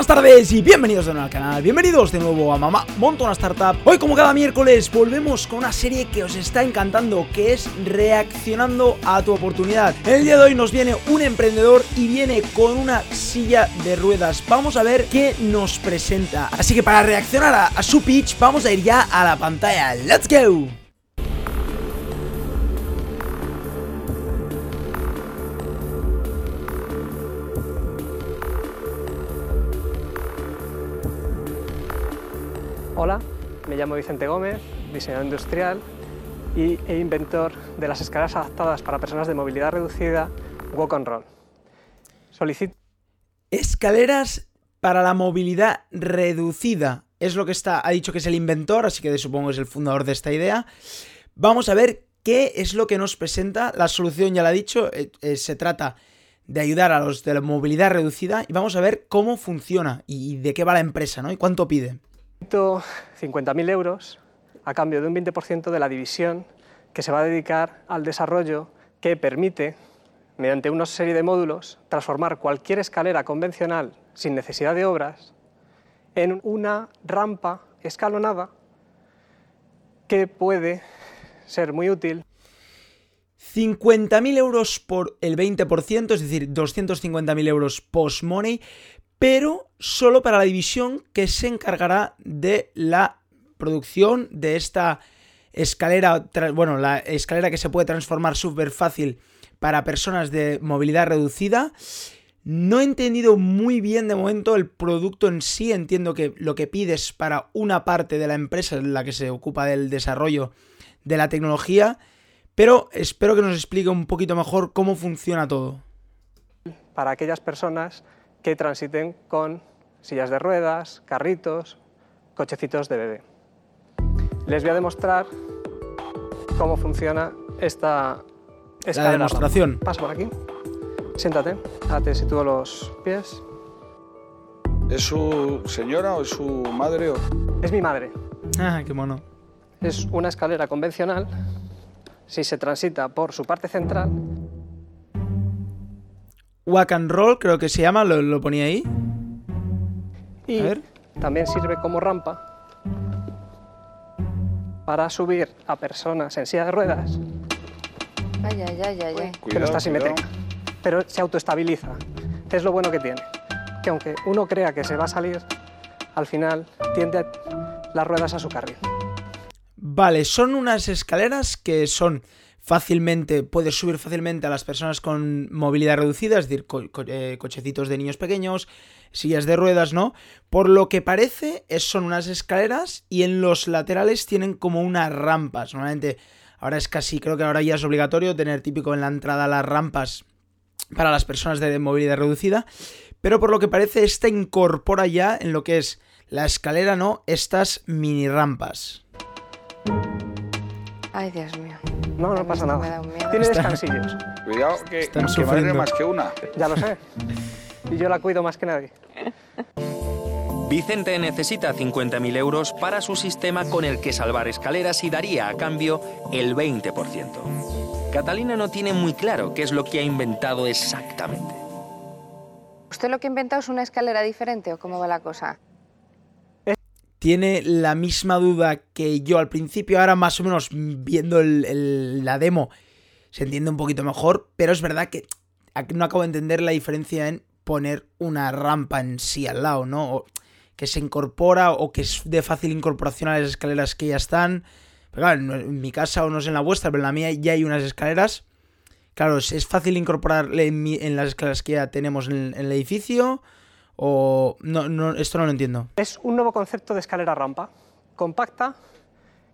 buenas tardes y bienvenidos de nuevo al canal, bienvenidos de nuevo a Mamá Monto Startup. Hoy como cada miércoles volvemos con una serie que os está encantando, que es Reaccionando a tu oportunidad. En el día de hoy nos viene un emprendedor y viene con una silla de ruedas. Vamos a ver qué nos presenta. Así que para reaccionar a, a su pitch vamos a ir ya a la pantalla. ¡Let's go! Hola, me llamo Vicente Gómez, diseñador industrial y, e inventor de las escaleras adaptadas para personas de movilidad reducida Walk on Roll. Solicito Escaleras para la movilidad reducida. Es lo que está, ha dicho que es el inventor, así que supongo que es el fundador de esta idea. Vamos a ver qué es lo que nos presenta. La solución ya la ha dicho, eh, eh, se trata de ayudar a los de la movilidad reducida y vamos a ver cómo funciona y de qué va la empresa, ¿no? Y cuánto pide. 50.000 euros a cambio de un 20% de la división que se va a dedicar al desarrollo que permite, mediante una serie de módulos, transformar cualquier escalera convencional sin necesidad de obras en una rampa escalonada que puede ser muy útil. 50.000 euros por el 20%, es decir, 250.000 euros post-money, pero solo para la división que se encargará de la producción de esta escalera, bueno, la escalera que se puede transformar súper fácil para personas de movilidad reducida. No he entendido muy bien de momento el producto en sí, entiendo que lo que pides para una parte de la empresa en la que se ocupa del desarrollo de la tecnología, pero espero que nos explique un poquito mejor cómo funciona todo. Para aquellas personas que transiten con sillas de ruedas, carritos, cochecitos de bebé. Les voy a demostrar cómo funciona esta escalera. La demostración. Pasa por aquí. Siéntate. Ahora te sitúo los pies. ¿Es su señora o es su madre? O... Es mi madre. Ah, qué mono. Es una escalera convencional. Si se transita por su parte central, Walk and Roll, creo que se llama, lo, lo ponía ahí. Y A ver. también sirve como rampa para subir a personas en silla de ruedas, Ay, ay, ay, ay, ay. que no Cuidado, está simétrica, pero se autoestabiliza. Es lo bueno que tiene, que aunque uno crea que se va a salir, al final tiende a- las ruedas a su carril. Vale, son unas escaleras que son fácilmente, puedes subir fácilmente a las personas con movilidad reducida, es decir, eh, cochecitos de niños pequeños, sillas de ruedas, ¿no? Por lo que parece, es- son unas escaleras y en los laterales tienen como unas rampas. Normalmente, ahora es casi, creo que ahora ya es obligatorio tener típico en la entrada las rampas para las personas de movilidad reducida, pero por lo que parece, esta incorpora ya en lo que es la escalera, ¿no? Estas mini rampas. Ay, Dios mío. No, no pasa nada. Tiene descansillos, Cuidado, que, Están que sufriendo. más que una. ya lo sé. Y yo la cuido más que nadie. Vicente necesita 50.000 euros para su sistema con el que salvar escaleras y daría a cambio el 20%. Catalina no tiene muy claro qué es lo que ha inventado exactamente. ¿Usted lo que ha inventado es una escalera diferente o cómo va la cosa? Tiene la misma duda que yo al principio, ahora más o menos viendo la demo se entiende un poquito mejor, pero es verdad que no acabo de entender la diferencia en poner una rampa en sí al lado, ¿no? O que se incorpora o que es de fácil incorporación a las escaleras que ya están. Pero claro, en mi casa o no sé en la vuestra, pero en la mía ya hay unas escaleras. Claro, es, fácil incorporarle en, mi- en las escaleras que ya tenemos en, en el edificio. O. No, no, esto no lo entiendo. Es un nuevo concepto de escalera rampa, compacta,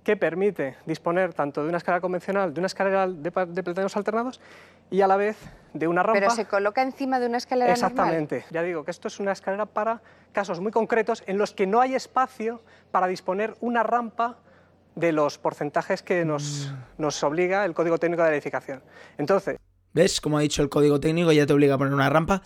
que permite disponer tanto de una escalera convencional, de una escalera de, de peldaños alternados y a la vez de una rampa. Pero se coloca encima de una escalera normal. Exactamente. Ya digo que esto es una escalera para casos muy concretos en los que no hay espacio para disponer una rampa de los porcentajes que nos, nos obliga el código técnico de la edificación. Entonces, ¿Ves? Como ha dicho el código técnico, ya te obliga a poner una rampa.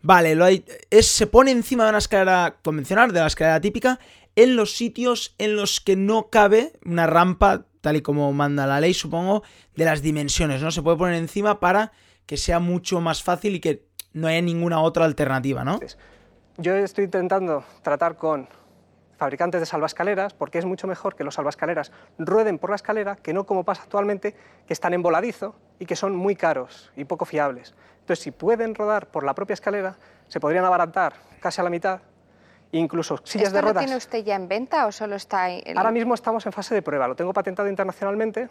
Vale, lo hay, se pone encima de una escalera convencional, de la escalera típica, en los sitios en los que no cabe una rampa, tal y como manda la ley, supongo, de las dimensiones, ¿no? Se puede poner encima para que sea mucho más fácil y que no haya ninguna otra alternativa, ¿no? Yo estoy intentando tratar con fabricantes de salvaescaleras porque es mucho mejor que los salvaescaleras rueden por la escalera que no como pasa actualmente, que están en voladizo y que son muy caros y poco fiables. Entonces, si pueden rodar por la propia escalera, se podrían abaratar casi a la mitad incluso sillas ¿Esto de lo ruedas. tiene usted ya en venta o solo está ahí? en- Ahora mismo estamos en fase de prueba, lo tengo patentado internacionalmente.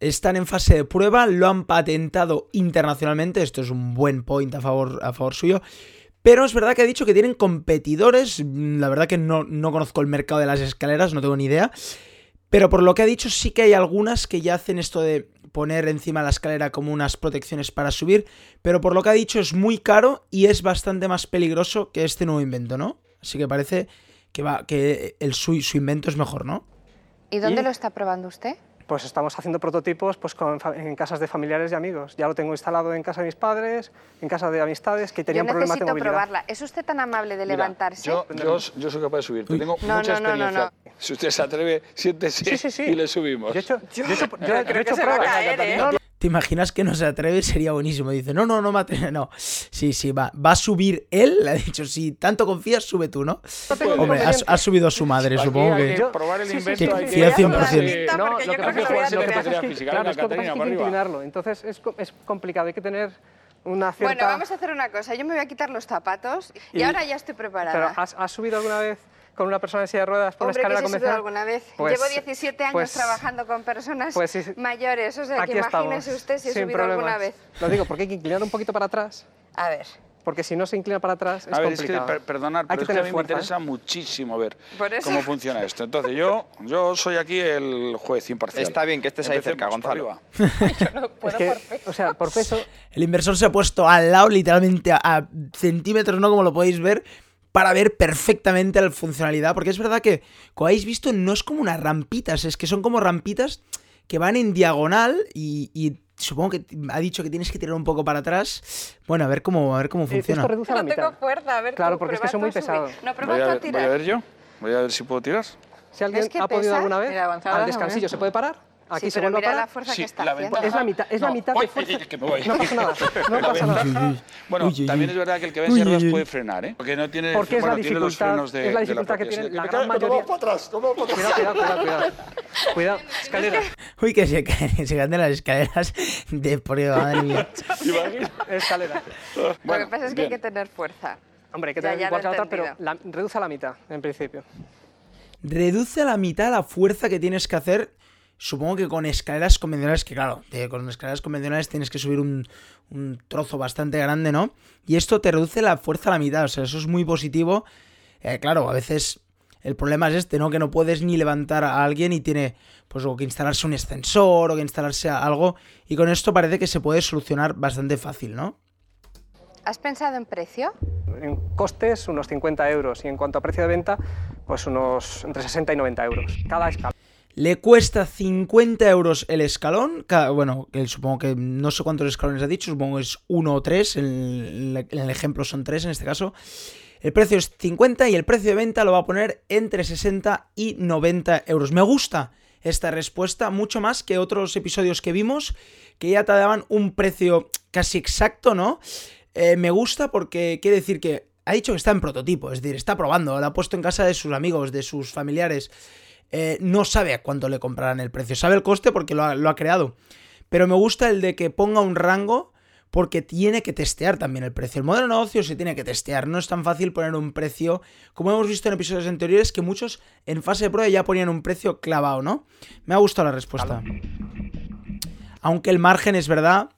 Están en fase de prueba, lo han patentado internacionalmente, esto es un buen point a favor, a favor suyo. Pero es verdad que ha dicho que tienen competidores, mm, la verdad que no, no conozco el mercado de las escaleras, no tengo ni idea. Pero por lo que ha dicho sí que hay algunas que ya hacen esto de poner encima de la escalera como unas protecciones para subir, pero por lo que ha dicho es muy caro y es bastante más peligroso que este nuevo invento, ¿no? Así que parece que va que el su, su invento es mejor, ¿no? ¿Y dónde ¿Y? lo está probando usted? Pues estamos haciendo prototipos pues, con fa- en casas de familiares y amigos. Ya lo tengo instalado en casa de mis padres, en casa de amistades que tenían problemas de necesito movilidad. probarla. ¿Es usted tan amable de Mira, levantarse? Yo, yo, yo soy capaz de subir. Tengo No, mucha no, no, no, experiencia. Si usted se atreve, siéntese Sí, sí, sí. y le subimos. Yo he hecho, yo he hecho, yo- he que hecho se va a pruebas. caer, ¿eh? ¿Te imaginas que no se atreve? Sería buenísimo. Dice, no, no, no me atreve. No. Sí, sí, va. Va a subir él. Le ha dicho, si tanto confías, sube tú, ¿no? Hombre, ha, ha subido a su madre, Aquí supongo que... Yo- probar el sí, sí, invento. sí, sí, que- sí, 100%. No, lo que pasa es que- hay inclinarlo. Entonces es, co- es complicado, hay que tener una cierta... Bueno, vamos a hacer una cosa. Yo me voy a quitar los zapatos y, Y- ahora ya estoy Pero, preparada. ¿has, has subido alguna vez con una persona en silla de ruedas por Hombre, una que escalera convencional? alguna vez. Pues- Llevo 17 años pues- trabajando con personas pues sí, sí. mayores, o sea, que imagínese usted si he subido problemas. alguna vez. Lo digo porque hay que inclinar un poquito para atrás, A ver. porque si no se inclina para atrás es A ver, es que, complicado. per- perdonad, Hay pero que es que a mí me ¿eh? interesa muchísimo ver cómo funciona esto. Entonces, yo, yo soy aquí el juez imparcial. Está bien que estés ahí cerca, Empecemos por Gonzalo. arriba. Es que, o sea, por peso, El inversor se ha puesto al lado, literalmente a, a centímetros, ¿no? Como lo podéis ver, para ver perfectamente la funcionalidad. Porque es verdad que, como habéis visto, no es como unas rampitas, es que son como rampitas que van en diagonal y, y supongo que ha dicho que tienes que tirar un poco para atrás. Bueno, a ver cómo, a ver cómo funciona. esto reduce a la No mitad. tengo fuerza, a ver Claro, tú, porque es que soy muy tú a subir. pesado. No, Voy a, ver, voy a ver yo. Voy a ver si puedo tirar. Si alguien ¿Ves que ha podido alguna vez, Mira, al descansillo se puede parar, aquí sí, se pero vuelve a mira parar. la fuerza Sí, que está la haciendo. ventaja- Es la mitad, es la No, mitad uy, de fuerza. que me voy. No pasa nada, no La pasa nada. Bueno, Uy, uy, también uy. es verdad que el que de ruedas puede frenar, ¿eh? Porque no tiene, Porque es la bueno, tiene los dificultad, frenos de, es la de dificultad que tiene la gran mayoría. voy para atrás, voy para atrás. Cuidado, cuidado, cuidado, cuidado. Cuidado, escalera, Uy, que se caen, se caen de las escaleras de prueba, madre mía. escalera. Lo Bueno, que pasa es que hay que tener fuerza. Hombre, hay que tener igual que lo la otra, pero la- reduce a la mitad, en principio. reduce a la mitad la fuerza que tienes que hacer. Supongo que con escaleras convencionales, que claro, de- con escaleras convencionales tienes que subir un, un trozo bastante grande, ¿no? Y esto te reduce la fuerza a la mitad, o sea, eso es muy positivo. Eh, claro, a veces el problema es este, ¿no? Que no puedes ni levantar a alguien y tiene, pues, o que instalarse un ascensor o que instalarse algo. Y con esto parece que se puede solucionar bastante fácil, ¿no? ¿Has pensado en precio? En costes, unos 50 euros. Y en cuanto a precio de venta, pues unos entre 60 y 90 euros. Cada escala. Le cuesta 50 euros el escalón. Bueno, supongo que no sé cuántos escalones ha dicho, supongo que es uno o tres. En el, ejemplo son tres en este caso. El precio es 50 y el precio de venta lo va a poner entre 60 y 90 euros. Me gusta esta respuesta mucho más que otros episodios que vimos, que ya te daban un precio casi exacto, ¿no? Eh, me gusta porque quiere decir que ha dicho que está en prototipo, es decir, está probando, lo ha puesto en casa de sus amigos, de sus familiares. Eh, no sabe a cuánto le comprarán el precio, sabe el coste porque lo ha, lo ha creado. Pero me gusta el de que ponga un rango porque tiene que testear también el precio. El modelo de negocio se tiene que testear, no es tan fácil poner un precio, como hemos visto en episodios anteriores, que muchos en fase de prueba ya ponían un precio clavado, ¿no? Me ha gustado la respuesta. Aunque el margen es verdad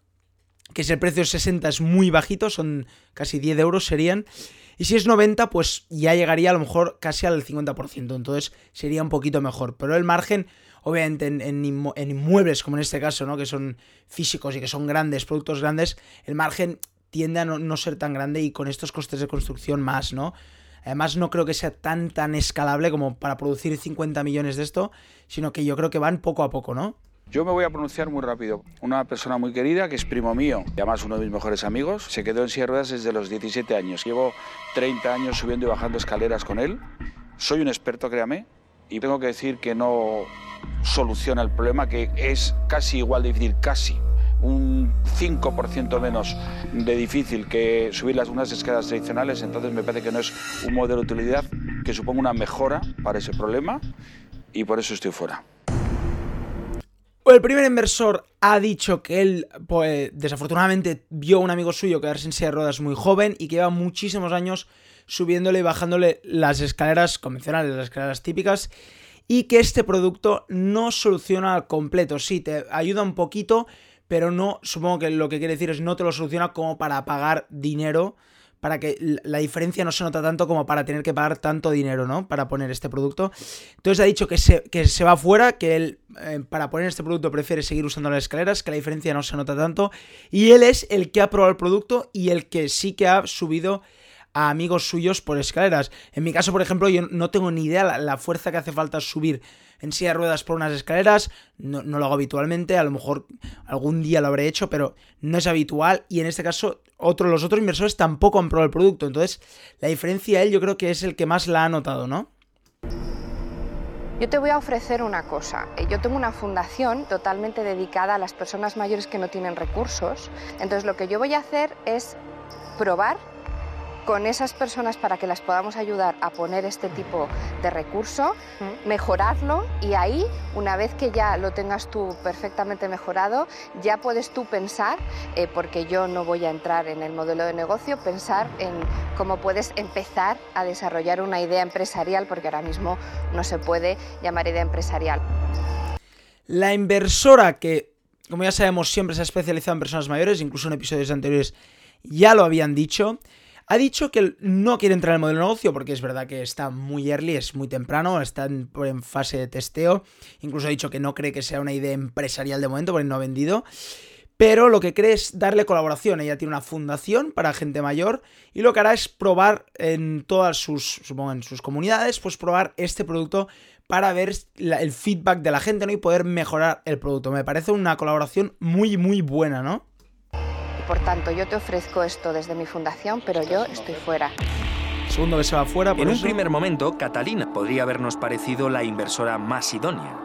que si el precio es 60 es muy bajito, son casi 10 euros serían. Y si es 90, pues ya llegaría a lo mejor casi al 50%, entonces sería un poquito mejor. Pero el margen, obviamente en, en inmu- en inmuebles, como en este caso, ¿no? que son físicos y que son grandes, productos grandes, el margen tiende a no, no ser tan grande y con estos costes de construcción más, ¿no? Además, no creo que sea tan, tan escalable como para producir 50 millones de esto, sino que yo creo que van poco a poco, ¿no? Yo me voy a pronunciar muy rápido. Una persona muy querida, que es primo mío, y además uno de mis mejores amigos, se quedó en silla de ruedas desde los 17 años. Llevo 30 años subiendo y bajando escaleras con él. Soy un experto, créame, y tengo que decir que no soluciona el problema, que es casi igual de difícil, casi un 5% menos de difícil que subir las unas escaleras tradicionales, entonces me parece que no es un modelo de utilidad que suponga una mejora para ese problema y por eso estoy fuera. El primer inversor ha dicho que él, pues, desafortunadamente, vio a un amigo suyo quedarse en silla de ruedas muy joven y que lleva muchísimos años subiéndole y bajándole las escaleras convencionales, las escaleras típicas, y que este producto no soluciona al completo. Sí, te ayuda un poquito, pero no, supongo que lo que quiere decir es no te lo soluciona como para pagar dinero para que la diferencia no se nota tanto como para tener que pagar tanto dinero, ¿no? Para poner este producto. Entonces ha dicho que se, que se va fuera, que él eh, para poner este producto prefiere seguir usando las escaleras, que la diferencia no se nota tanto. Y él es el que ha probado el producto y el que sí que ha subido a amigos suyos por escaleras. En mi caso, por ejemplo, yo no tengo ni idea la, fuerza que hace falta subir en silla de ruedas por unas escaleras, no, lo hago habitualmente, a lo mejor algún día lo habré hecho, pero no es habitual y en este caso otro, los otros inversores tampoco han probado el producto, entonces la diferencia él yo creo que es el que más la ha notado, ¿no? Yo te voy a ofrecer una cosa. Eh, yo tengo una fundación totalmente dedicada a las personas mayores que no tienen recursos. Entonces lo que yo voy a hacer es probar con esas personas para que las podamos ayudar a poner este tipo de recurso, mejorarlo y ahí, una vez que ya lo tengas tú perfectamente mejorado, ya puedes tú pensar, eh, porque yo no voy a entrar en el modelo de negocio, pensar en cómo puedes empezar a desarrollar una idea empresarial, porque ahora mismo no se puede llamar idea empresarial. La inversora que, como ya sabemos, siempre se ha especializado en personas mayores, incluso en episodios anteriores ya lo habían dicho, ha dicho que no quiere entrar en el modelo de negocio porque es verdad que está muy early, es muy temprano, está en, fase de testeo. Incluso ha dicho que no cree que sea una idea empresarial de momento porque no ha vendido. Pero lo que cree es darle colaboración. Ella tiene una fundación para gente mayor y lo que hará es probar en todas sus, supongo, en sus comunidades, pues probar este producto para ver el feedback de la gente ¿no? y poder mejorar el producto. Me parece una colaboración muy, muy buena, ¿no? Por tanto, yo te ofrezco esto desde mi fundación, pero yo estoy fuera. Segundo que se va fuera. en un primer momento, Catalina podría habernos parecido la inversora más idónea.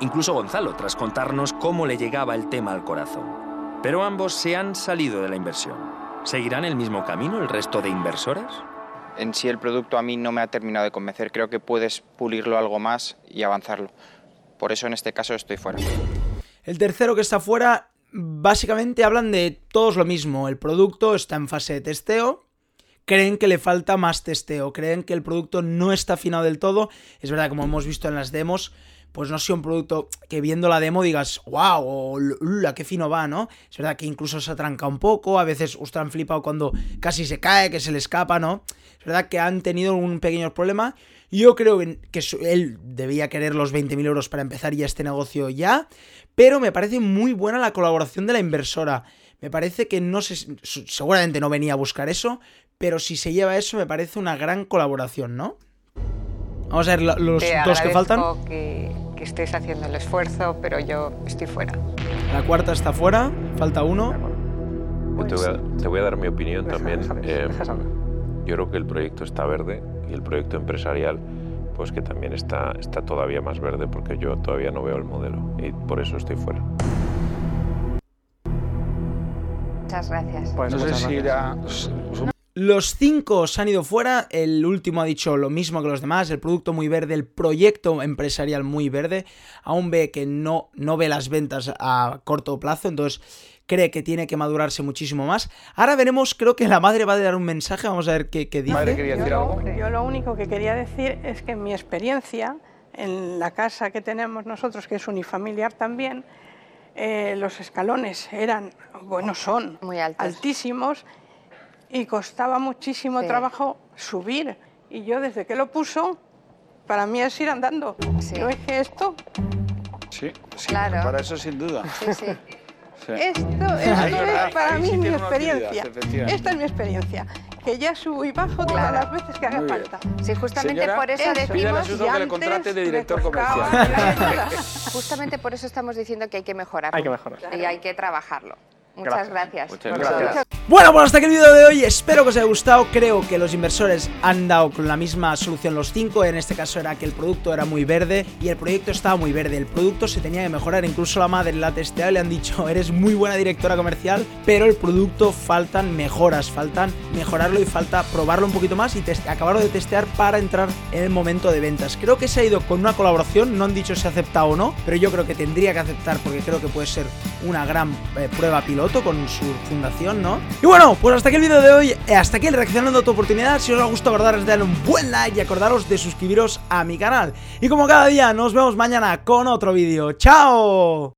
Incluso Gonzalo, tras contarnos cómo le llegaba el tema al corazón. Pero ambos se han salido de la inversión. ¿Seguirán el mismo camino el resto de inversores? En sí el producto a mí no me ha terminado de convencer. Creo que puedes pulirlo algo más y avanzarlo. Por eso en este caso estoy fuera. El tercero que está fuera básicamente hablan de todos lo mismo. El producto está en fase de testeo. Creen que le falta más testeo. Creen que el producto no está afinado del todo. Es verdad, como hemos visto en las demos, pues no ha sido un producto que viendo la demo digas, wow, o la qué fino va, ¿no? Es verdad que incluso se atranca un poco, a veces os han flipado cuando casi se cae, que se le escapa, ¿no? Es verdad que han tenido un pequeño problema. Yo creo que él debía querer los 20.000 euros para empezar ya este negocio ya, pero me parece muy buena la colaboración de la inversora. Me parece que no sé, seguramente no venía a buscar eso, pero si se lleva eso me parece una gran colaboración, ¿no? Vamos a ver los dos que faltan. Que estés haciendo el esfuerzo, pero yo estoy fuera. La cuarta está fuera, falta uno. te, voy a, dar mi opinión también. Eh, yo creo que el proyecto está verde y el proyecto empresarial pues que también está, está todavía más verde porque yo todavía no veo el modelo y por eso estoy fuera. Muchas gracias. Los cinco se han ido fuera, el último ha dicho lo mismo que los demás, el producto muy verde, el proyecto empresarial muy verde, aún ve que no, no ve las ventas a corto plazo, entonces cree que tiene que madurarse muchísimo más. Ahora veremos, creo que la madre va a dar un mensaje, vamos a ver qué, dice. ¿Madre quería decir algo? Yo lo único que quería decir es que en mi experiencia, en la casa que tenemos nosotros, que es unifamiliar también, eh, los escalones eran, bueno, son Muy altísimos y costaba muchísimo trabajo subir. Y yo desde que lo puso, para mí es ir andando. ¿No es que esto? Sí, sí claro. para eso sin duda. Sí, sí. Esto, es para mí mi experiencia. Esta es mi experiencia. Que ya subo y bajo todas las veces que haga falta. Sí, justamente por eso, decimos... que le contrate de director comercial. justamente por eso estamos diciendo que hay que mejorarlo. Hay que mejorarlo. Y hay que trabajarlo. Muchas gracias. Muchas gracias. Bueno, pues hasta aquí el vídeo de hoy. Espero que os haya gustado. Creo que los inversores han dado con la misma solución los cinco. En este caso era que el producto era muy verde y el proyecto estaba muy verde. El producto se tenía que mejorar. Incluso la madre la ha testeado y le han dicho, eres muy buena directora comercial, pero el producto faltan mejoras, faltan mejorarlo y falta probarlo un poquito más y acabarlo de testear para entrar en el momento de ventas. Creo que se ha ido con una colaboración. No han dicho si ha aceptado o no, pero yo creo que tendría que aceptar porque creo que puede ser una gran eh, prueba piloto con su fundación, ¿no? Y bueno, pues hasta aquí el vídeo de hoy, eh, hasta aquí el reaccionando a tu oportunidad. Si os ha gustado, acordaros de darle un buen like y acordaros de suscribiros a mi canal. Y como cada día, nos vemos mañana con otro vídeo. ¡Chao!